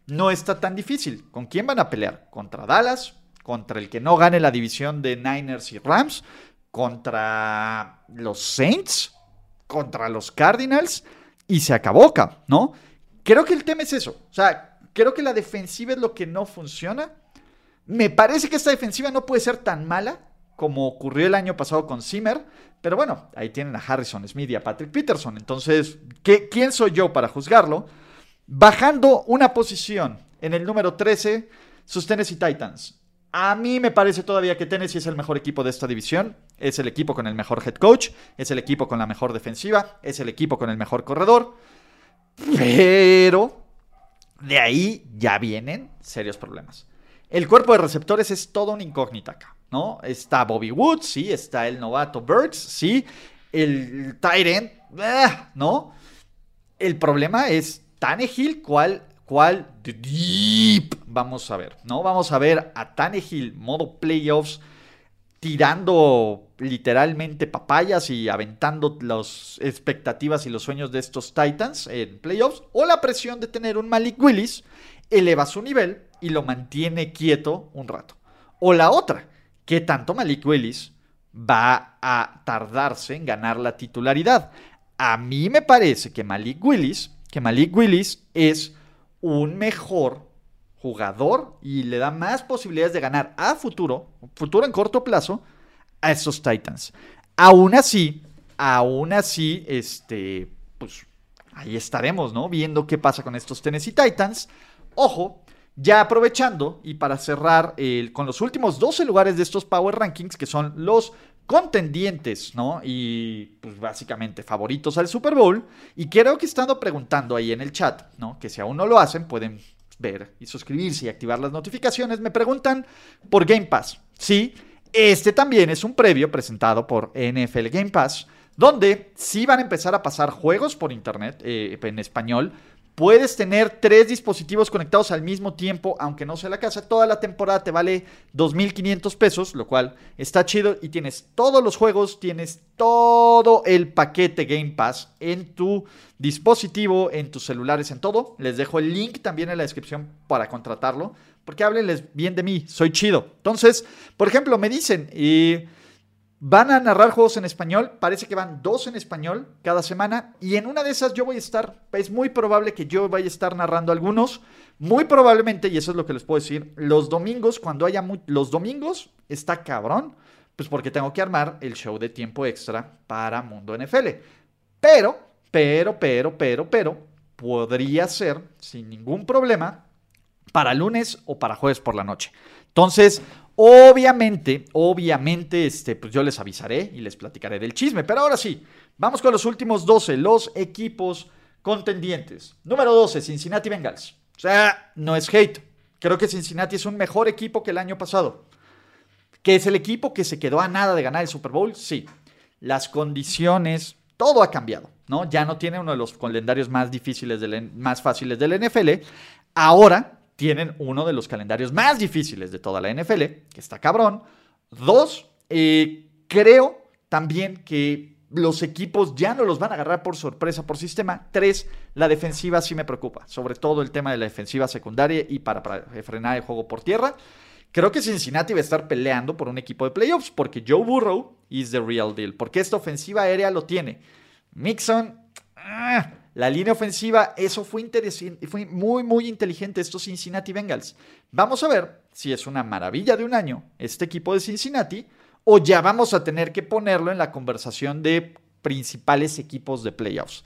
[SPEAKER 1] no está tan difícil. ¿Con quién van a pelear? Contra Dallas, contra el que no gane la división de Niners y Rams, contra los Saints, contra los Cardinals y se acabó, ¿no? Creo que el tema es eso. O sea, creo que la defensiva es lo que no funciona. Me parece que esta defensiva no puede ser tan mala como ocurrió el año pasado con Zimmer. Pero bueno, ahí tienen a Harrison Smith y a Patrick Peterson. Entonces, ¿qué, ¿quién soy yo para juzgarlo? Bajando una posición en el número 13, sus Tennessee Titans. A mí me parece todavía que Tennessee es el mejor equipo de esta división. Es el equipo con el mejor head coach. Es el equipo con la mejor defensiva. Es el equipo con el mejor corredor. Pero de ahí ya vienen serios problemas. El cuerpo de receptores es todo una incógnita acá. ¿no? Está Bobby Woods, sí, está el novato Birds, sí, el Tyrant, eh, ¿no? El problema es Tannehill, ¿cuál, cuál deep vamos a ver, ¿no? Vamos a ver a Tannehill modo playoffs tirando literalmente papayas y aventando las expectativas y los sueños de estos Titans en playoffs, o la presión de tener un Malik Willis eleva su nivel y lo mantiene quieto un rato. O la otra, qué tanto Malik Willis va a tardarse en ganar la titularidad. A mí me parece que Malik Willis, que Malik Willis es un mejor jugador y le da más posibilidades de ganar a futuro, futuro en corto plazo, a esos Titans. Aún así, aún así, este, pues ahí estaremos, ¿no? Viendo qué pasa con estos Tennessee Titans. Ojo, ya aprovechando y para cerrar con los últimos 12 lugares de estos Power Rankings, que son los contendientes, ¿no? Y pues básicamente favoritos al Super Bowl. Y creo que he estado preguntando ahí en el chat, ¿no? Que si aún no lo hacen, pueden ver y suscribirse y activar las notificaciones. Me preguntan por Game Pass. Sí, este también es un previo presentado por NFL Game Pass, donde sí van a empezar a pasar juegos por internet eh, en español Puedes tener tres dispositivos conectados al mismo tiempo, aunque no sea la casa. Toda la temporada te vale 2.500 pesos, lo cual está chido. Y tienes todos los juegos, tienes todo el paquete Game Pass en tu dispositivo, en tus celulares, en todo. Les dejo el link también en la descripción para contratarlo. Porque háblenles bien de mí, soy chido. Entonces, por ejemplo, me dicen... Van a narrar juegos en español, parece que van dos en español cada semana y en una de esas yo voy a estar, es muy probable que yo vaya a estar narrando algunos, muy probablemente, y eso es lo que les puedo decir, los domingos, cuando haya los domingos, está cabrón, pues porque tengo que armar el show de tiempo extra para Mundo NFL. Pero, pero, pero, pero, pero, podría ser sin ningún problema para lunes o para jueves por la noche. Entonces, Obviamente, obviamente, este, pues yo les avisaré y les platicaré del chisme. Pero ahora sí, vamos con los últimos 12, los equipos contendientes. Número 12, Cincinnati Bengals. O sea, no es hate. Creo que Cincinnati es un mejor equipo que el año pasado. ¿Que es el equipo que se quedó a nada de ganar el Super Bowl? Sí. Las condiciones todo ha cambiado, ¿no? Ya no tiene uno de los calendarios más difíciles, del, más fáciles del NFL. Ahora tienen uno de los calendarios más difíciles de toda la NFL, que está cabrón. Dos, eh, creo también que los equipos ya no los van a agarrar por sorpresa por sistema. Tres, la defensiva sí me preocupa, sobre todo el tema de la defensiva secundaria y para, frenar el juego por tierra. Creo que Cincinnati va a estar peleando por un equipo de playoffs porque Joe Burrow is the real deal, porque esta ofensiva aérea lo tiene. Mixon, ah, la línea ofensiva, eso fue, interesante, fue muy, muy inteligente estos Cincinnati Bengals. Vamos a ver si es una maravilla de un año este equipo de Cincinnati o ya vamos a tener que ponerlo en la conversación de principales equipos de playoffs.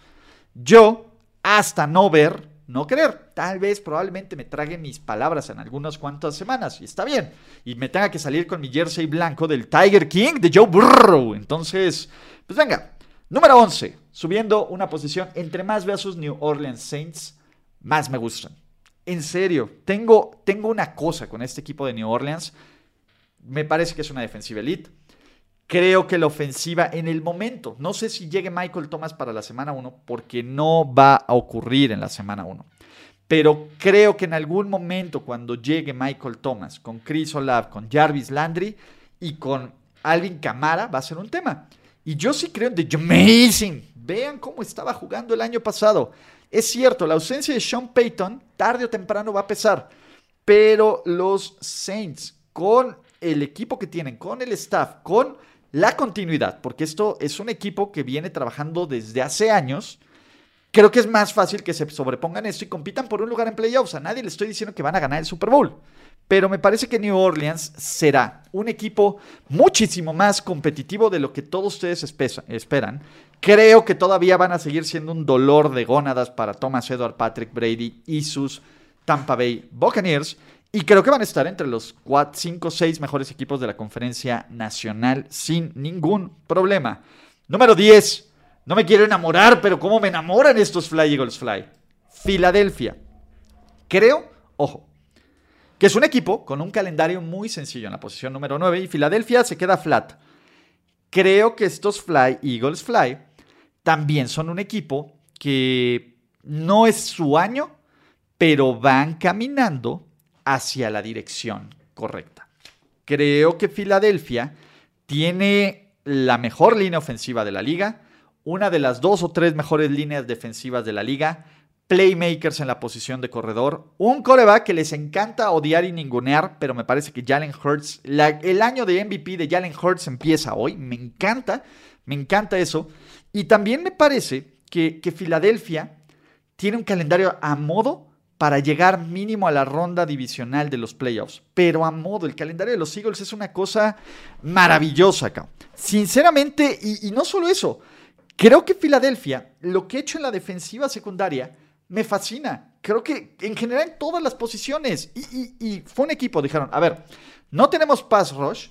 [SPEAKER 1] Yo, hasta no ver, no creer, tal vez probablemente me traguen mis palabras en algunas cuantas semanas, y está bien, y me tenga que salir con mi jersey blanco del Tiger King de Joe Burrow. Entonces, pues venga, número 11, subiendo una posición entre más veo sus New Orleans Saints, más me gustan. En serio, tengo, tengo una cosa con este equipo de New Orleans. Me parece que es una defensiva elite. Creo que la ofensiva en el momento, no sé si llegue Michael Thomas para la semana 1, porque no va a ocurrir en la semana 1. Pero creo que en algún momento, cuando llegue Michael Thomas con Chris Olave, con Jarvis Landry y con Alvin Camara, va a ser un tema. Y yo sí creo en The Amazing. Vean cómo estaba jugando el año pasado. Es cierto, la ausencia de Sean Payton tarde o temprano va a pesar. Pero los Saints, con el equipo que tienen, con el staff, con la continuidad, porque esto es un equipo que viene trabajando desde hace años. Creo que es más fácil que se sobrepongan esto y compitan por un lugar en playoffs. A nadie le estoy diciendo que van a ganar el Super Bowl. Pero me parece que New Orleans será un equipo muchísimo más competitivo de lo que todos ustedes esperan. Creo que todavía van a seguir siendo un dolor de gónadas para Thomas Edward, Patrick Brady y sus Tampa Bay Buccaneers. Y creo que van a estar entre los 4, 5, 6 mejores equipos de la conferencia nacional sin ningún problema. Número 10. No me quiero enamorar, pero ¿cómo me enamoran estos Fly Eagles Fly? Filadelfia. Creo, ojo, que es un equipo con un calendario muy sencillo en la posición número 9 y Filadelfia se queda flat. Creo que estos Fly Eagles Fly también son un equipo que no es su año, pero van caminando hacia la dirección correcta. Creo que Filadelfia tiene la mejor línea ofensiva de la liga, una de las dos o tres mejores líneas defensivas de la liga, playmakers en la posición de corredor, un coreback que les encanta odiar y ningunear, pero me parece que Jalen Hurts, el año de MVP de Jalen Hurts empieza hoy, me encanta, me encanta eso, y también me parece que, que Filadelfia tiene un calendario a modo para llegar mínimo a la ronda divisional de los playoffs. Pero a modo, el calendario de los Eagles es una cosa maravillosa acá. Sinceramente, y, no solo eso, creo que Filadelfia, lo que ha hecho en la defensiva secundaria, me fascina. Creo que en general en todas las posiciones. Y, fue un equipo, dijeron, a ver, no tenemos pass rush.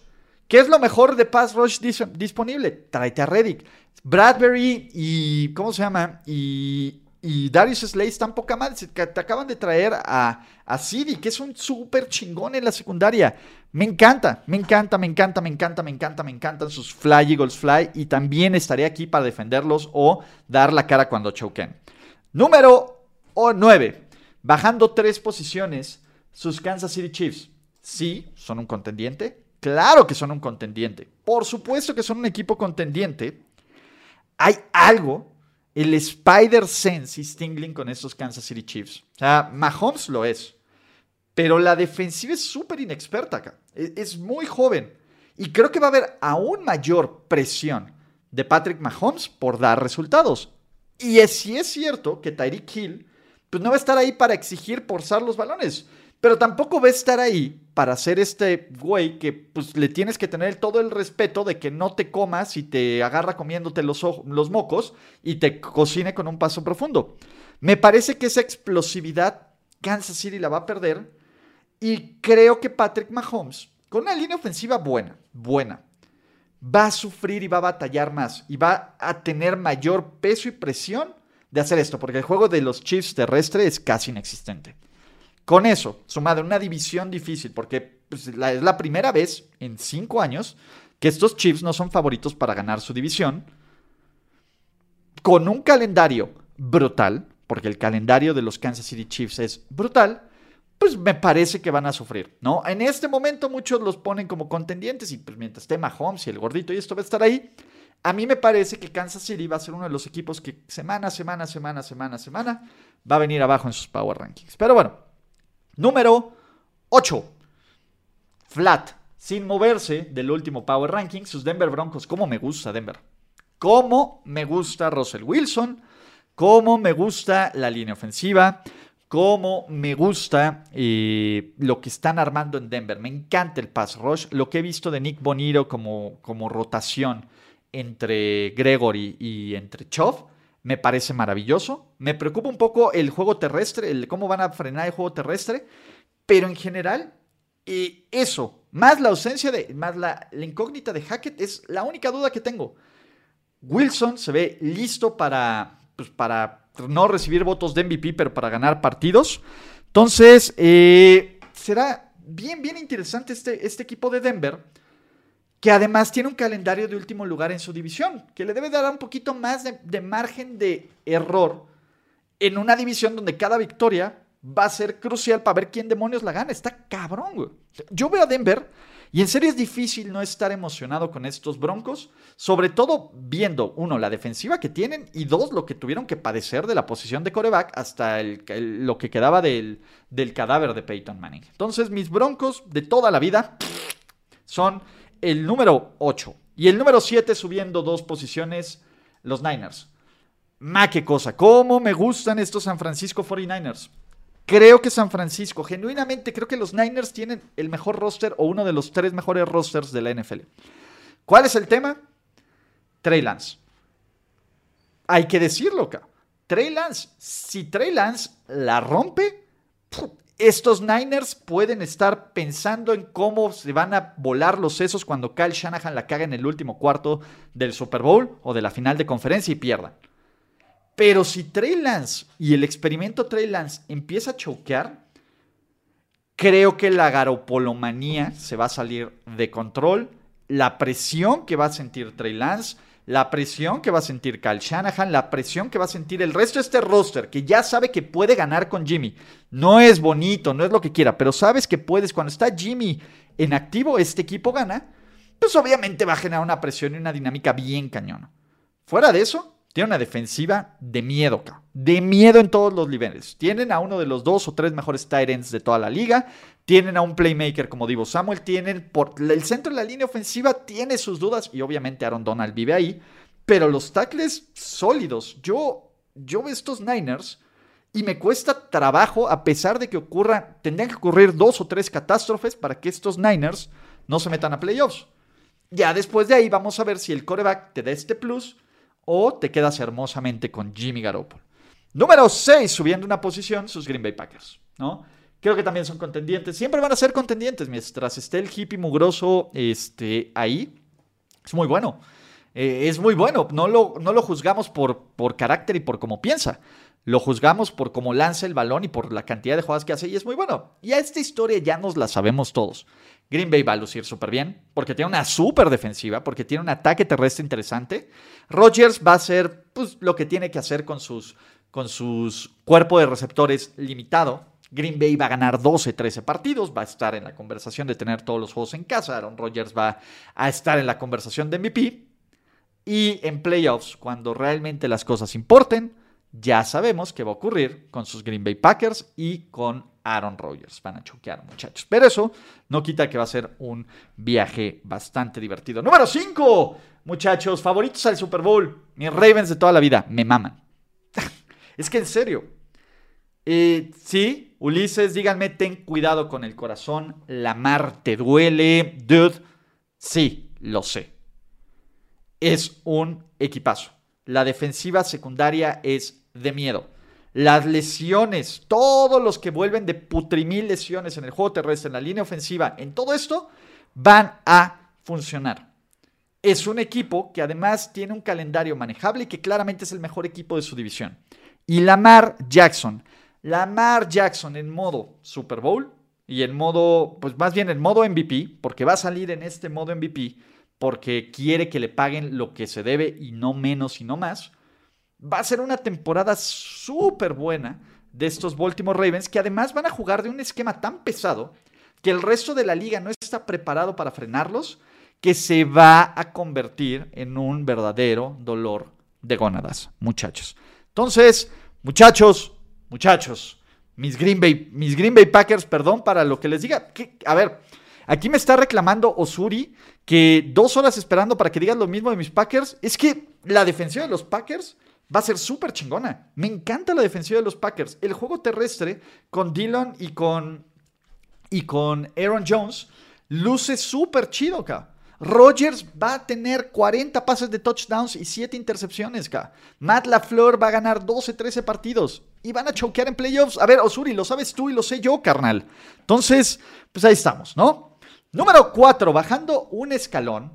[SPEAKER 1] ¿Qué es lo mejor de pass rush disponible? Tráete a Reddick. Bradbury y, ¿cómo se llama? Y, y Darius Slay están poca madre. Te acaban de traer a, a que es un súper chingón en la secundaria. Me encanta, me encanta, me encanta, me encanta, me encanta, me encantan sus Fly Eagles Fly. Y también estaré aquí para defenderlos o dar la cara cuando choquen. Número 9. Bajando tres posiciones, sus Kansas City Chiefs. Sí, son un contendiente. Claro que son un contendiente. Por supuesto que son un equipo contendiente. Hay algo el Spider Sense y Stingling con estos Kansas City Chiefs. O sea, Mahomes lo es. Pero la defensiva es súper inexperta acá. E, es, muy joven. Y creo que va a haber aún mayor presión de Patrick Mahomes por dar resultados. Y es, si es cierto que Tyreek Hill pues no va a estar ahí para exigir forzar los balones. Pero tampoco va a estar ahí para ser este güey que pues le tienes que tener todo el respeto de que no te comas y te agarra comiéndote los, los mocos y te cocine con un paso profundo. Me parece que esa explosividad Kansas City la va a perder y creo que Patrick Mahomes, con una línea ofensiva buena, buena, va a sufrir y va a batallar más y va a tener mayor peso y presión de hacer esto, porque el juego de los Chiefs terrestre es casi inexistente. Con eso, sumado una división difícil, porque pues, es la primera vez en cinco años que estos Chiefs no son favoritos para ganar su división. con un calendario brutal, porque el calendario de los Kansas City Chiefs es brutal, pues me parece que van a sufrir, ¿no? En este momento muchos los ponen como contendientes y pues mientras esté Mahomes y el gordito y esto va a estar ahí, a mí me parece que Kansas City va a ser uno de los equipos que semana, semana, semana, semana, semana va a venir abajo en sus Power Rankings. Pero bueno, número 8. Flat, sin moverse del último Power Ranking, sus Denver Broncos. ¿Cómo me gusta Denver? ¿Cómo me gusta Russell Wilson? cómo me gusta la línea ofensiva, cómo me gusta eh, lo que están armando en Denver. Me encanta el pass rush, lo que he visto de Nick Bonito como, como rotación entre Gregory y entre Chov. Me parece maravilloso. Me preocupa un poco el juego terrestre, el cómo van a frenar el juego terrestre. Pero en general, eh, eso, más la ausencia de, más la, incógnita de Hackett, es la única duda que tengo. Wilson se ve listo para, pues, para no recibir votos de MVP, pero para ganar partidos. Entonces, eh, será bien, bien interesante este, este equipo de Denver, que además tiene un calendario de último lugar en su división, que le debe dar un poquito más de, margen de error en una división donde cada victoria va a ser crucial para ver quién demonios la gana. Está cabrón, güey. Yo veo a Denver y en serio es difícil no estar emocionado con estos Broncos, sobre todo viendo, uno, la defensiva que tienen y dos, lo que tuvieron que padecer de la posición de coreback hasta lo que quedaba del, del cadáver de Peyton Manning. Entonces, mis Broncos de toda la vida son el número 8 y el número 7 subiendo dos posiciones, los Niners. Ma, qué cosa, cómo me gustan estos San Francisco 49ers. Creo que San Francisco, genuinamente creo que los Niners tienen el mejor roster o uno de los tres mejores rosters de la NFL. ¿Cuál es el tema? Trey Lance. Hay que decirlo acá. Trey Lance, si Trey Lance la rompe, estos Niners pueden estar pensando en cómo se van a volar los sesos cuando Kyle Shanahan la caga en el último cuarto del Super Bowl o de la final de conferencia y pierdan. Pero si Trey Lance y el experimento Trey Lance empieza a choquear, creo que la garopolomanía se va a salir de control. La presión que va a sentir Trey Lance, la presión que va a sentir Kyle Shanahan, la presión que va a sentir el resto de este roster, que ya sabe que puede ganar con Jimmy. No es bonito, no es lo que quiera, pero sabes que puedes, cuando está Jimmy en activo, este equipo gana, pues obviamente va a generar una presión y una dinámica bien cañona. Fuera de eso, tiene una defensiva de miedo, de miedo en todos los niveles. Tienen a uno de los dos o tres mejores tight ends de toda la liga. Tienen a un playmaker como Divo Samuel. Tienen por el centro de la línea ofensiva tiene sus dudas y obviamente Aaron Donald vive ahí. Pero los tackles sólidos. Yo, yo veo estos Niners y me cuesta trabajo a pesar de que ocurra, tendrían que ocurrir dos o tres catástrofes para que estos Niners no se metan a playoffs. Ya después de ahí vamos a ver si el coreback te da este plus o te quedas hermosamente con Jimmy Garoppolo. Número 6, subiendo una posición, sus Green Bay Packers, ¿no? Creo que también son contendientes. Siempre van a ser contendientes mientras esté el hippie mugroso este, ahí. Es muy bueno. Eh, es muy bueno. No lo, no lo juzgamos por, por carácter y por cómo piensa. Lo juzgamos por cómo lanza el balón y por la cantidad de jugadas que hace y es muy bueno. Y a esta historia ya nos la sabemos todos. Green Bay va a lucir súper bien porque tiene una súper defensiva, porque tiene un ataque terrestre interesante. Rodgers va a hacer pues, lo que tiene que hacer con sus, con sus cuerpo de receptores limitado. Green Bay va a ganar 12, 13 partidos, va a estar en la conversación de tener todos los juegos en casa. Aaron Rodgers va a estar en la conversación de MVP. Y en playoffs, cuando realmente las cosas importen, ya sabemos qué va a ocurrir con sus Green Bay Packers y con Aaron Rodgers. Van a choquear, muchachos. Pero eso no quita que va a ser un viaje bastante divertido. Número 5, muchachos, favoritos al Super Bowl. Mis Ravens de toda la vida, me maman. es que en serio. Eh, sí, Ulises, díganme, ten cuidado con el corazón. La mar te duele. Dude, sí, lo sé. Es un equipazo. La defensiva secundaria es de miedo. Las lesiones, todos los que vuelven de putrimil lesiones en el juego terrestre, en la línea ofensiva, en todo esto, van a funcionar. Es un equipo que además tiene un calendario manejable y que claramente es el mejor equipo de su división. Y Lamar Jackson, Lamar Jackson en modo Super Bowl y en modo, pues más bien en modo MVP, porque va a salir en este modo MVP, porque quiere que le paguen lo que se debe y no menos y no más Va a ser una temporada súper buena de estos Baltimore Ravens, que además van a jugar de un esquema tan pesado que el resto de la liga no está preparado para frenarlos, que se va a convertir en un verdadero dolor de gónadas, muchachos. Entonces, muchachos, muchachos, mis Green Bay, mis Green Bay Packers, perdón para lo que les diga. A ver, aquí me está reclamando Osuri que dos horas esperando para que digas lo mismo de mis Packers. Es que la defensiva de los Packers va a ser súper chingona. Me encanta la defensiva de los Packers. El juego terrestre con Dillon y con, y con Aaron Jones luce súper chido, acá. Rogers va a tener 40 pases de touchdowns y 7 intercepciones, acá. Matt LaFleur va a ganar 12, 13 partidos y van a choquear en playoffs. A ver, Osuri, lo sabes tú y lo sé yo, carnal. Entonces, pues ahí estamos, ¿no? Número 4, bajando un escalón.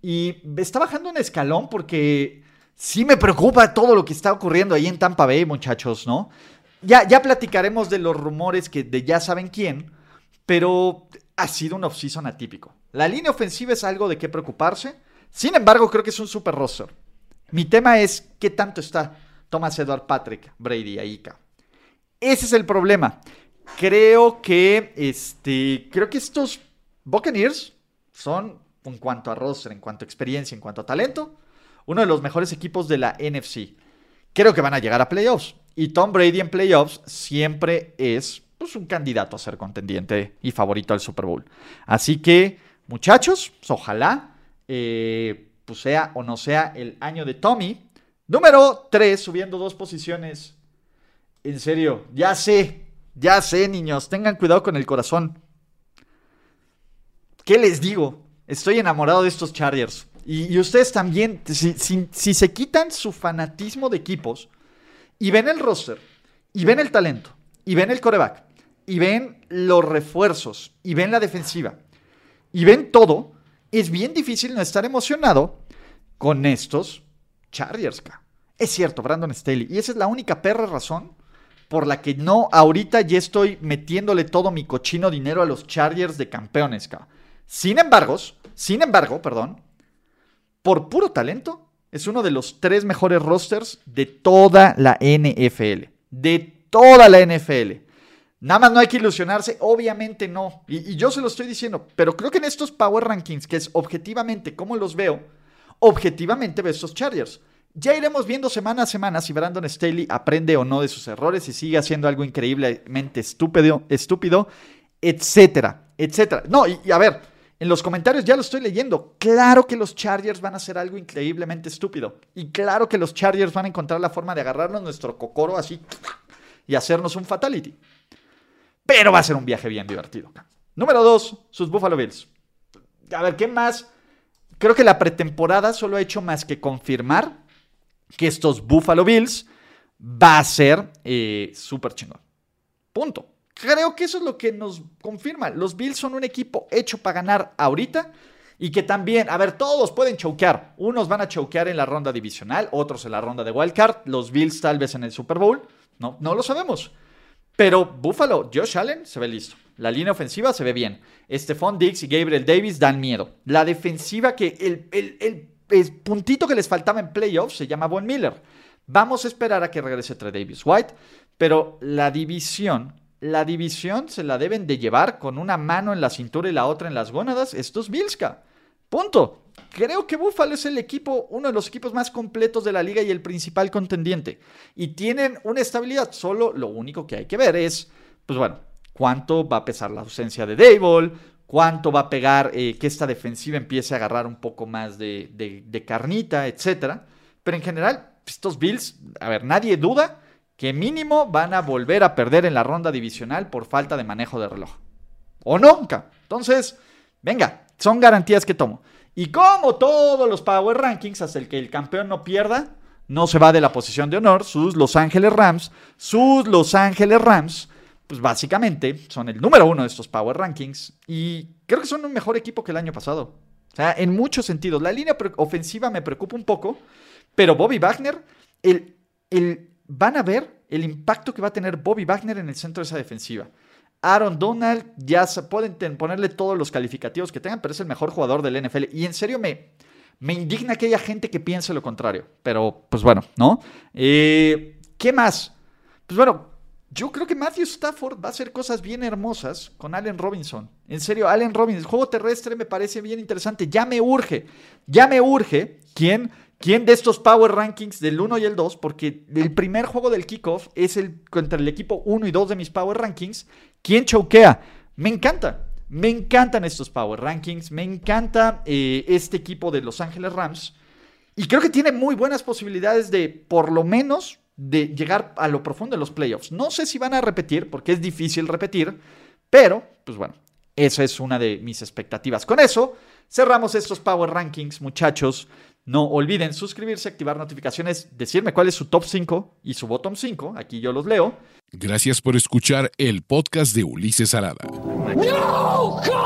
[SPEAKER 1] Y está bajando un escalón porque sí me preocupa todo lo que está ocurriendo ahí en Tampa Bay, muchachos, ¿no? Ya, ya platicaremos de los rumores que de ya saben quién, pero ha sido un offseason atípico. La línea ofensiva es algo de qué preocuparse. Sin embargo, creo que es un super roster. Mi tema es qué tanto está Thomas Edward Patrick, Brady, Aika. Ese es el problema. Creo que este, creo que estos Buccaneers son en cuanto a roster, en cuanto a experiencia, en cuanto a talento, uno de los mejores equipos de la NFC. Creo que van a llegar a playoffs. Y Tom Brady en playoffs siempre es pues, un candidato a ser contendiente y favorito al Super Bowl. Así que, muchachos, ojalá eh, pues sea o no sea el año de Tommy. Número 3, subiendo dos posiciones. En serio, ya sé, ya sé, niños, tengan cuidado con el corazón. ¿Qué les digo? Estoy enamorado de estos Chargers. Y, ustedes también, si, se quitan su fanatismo de equipos y ven el roster, y ven el talento, y ven el coreback, y ven los refuerzos, y ven la defensiva, y ven todo, es bien difícil no estar emocionado con estos Chargers. Es cierto, Brandon Staley. Y esa es la única perra razón por la que no ahorita ya estoy metiéndole todo mi cochino dinero a los Chargers de campeones. Sin embargo, sin embargo, perdón, por puro talento, es uno de los tres mejores rosters de toda la NFL. De toda la NFL. Nada más no hay que ilusionarse, obviamente no. Y, yo se lo estoy diciendo, pero creo que en estos Power Rankings, que es objetivamente como los veo, objetivamente veo estos Chargers. Ya iremos viendo semana a semana si Brandon Staley aprende o no de sus errores y sigue haciendo algo increíblemente estúpido, estúpido etcétera, etcétera. No, y a ver, en los comentarios ya lo estoy leyendo. Claro que los Chargers van a hacer algo increíblemente estúpido. Y claro que los Chargers van a encontrar la forma de agarrarnos nuestro cocoro así y hacernos un fatality. Pero va a ser un viaje bien divertido. Número dos, sus Buffalo Bills. A ver, ¿qué más? Creo que la pretemporada solo ha hecho más que confirmar que estos Buffalo Bills va a ser eh, súper chingón. Punto. Creo que eso es lo que nos confirma. Los Bills son un equipo hecho para ganar ahorita y que también, a ver, todos pueden choquear. Unos van a choquear en la ronda divisional, otros en la ronda de wildcard, los Bills tal vez en el Super Bowl. No, no lo sabemos. Pero Buffalo, Josh Allen se ve listo. La línea ofensiva se ve bien. Stephon Diggs y Gabriel Davis dan miedo. La defensiva que el, puntito que les faltaba en playoffs se llama Von Miller. Vamos a esperar a que regrese Trey Davis White, pero la división la división se la deben de llevar con una mano en la cintura y la otra en las gónadas estos Bilska. Punto. Creo que Buffalo es el equipo, uno de los equipos más completos de la liga y el principal contendiente. Y tienen una estabilidad. Solo lo único que hay que ver es, pues bueno, cuánto va a pesar la ausencia de Dable, cuánto va a pegar eh, que esta defensiva empiece a agarrar un poco más de, carnita, etc. Pero en general, estos Bills, a ver, nadie duda que mínimo van a volver a perder en la ronda divisional por falta de manejo de reloj. O nunca. Entonces, venga, son garantías que tomo. Y como todos los Power Rankings, hasta el que el campeón no pierda, no se va de la posición de honor, sus Los Ángeles Rams, sus Los Ángeles Rams, pues básicamente son el número uno de estos Power Rankings y creo que son un mejor equipo que el año pasado. O sea, en muchos sentidos. La línea ofensiva me preocupa un poco, pero Bobby Wagner, el, el van a ver el impacto que va a tener Bobby Wagner en el centro de esa defensiva. Aaron Donald, ya pueden ponerle todos los calificativos que tengan, pero es el mejor jugador del NFL. Y en serio me, Me indigna que haya gente que piense lo contrario. Pero, pues bueno, ¿no? Eh, ¿Qué más? Pues bueno, yo creo que Matthew Stafford va a hacer cosas bien hermosas con Allen Robinson. En serio, Allen Robinson, el juego terrestre me parece bien interesante. Ya me urge, ya me urge. ¿Quién? ¿Quién de estos Power Rankings del 1 y el 2? Porque el primer juego del kickoff es el contra el equipo 1 y 2 de mis Power Rankings. ¿Quién choquea? Me encanta. Me encantan estos Power Rankings. Me encanta eh, este equipo de Los Ángeles Rams. Y creo que tiene muy buenas posibilidades de, por lo menos, de llegar a lo profundo de los playoffs. No sé si van a repetir, porque es difícil repetir, pero, pues bueno, esa es una de mis expectativas. Con eso, cerramos estos Power Rankings, muchachos. No olviden suscribirse, activar notificaciones, decirme cuál es su top 5 y su bottom 5. Aquí yo los leo.
[SPEAKER 2] Gracias por escuchar el podcast de Ulises Arada.
[SPEAKER 3] No, God!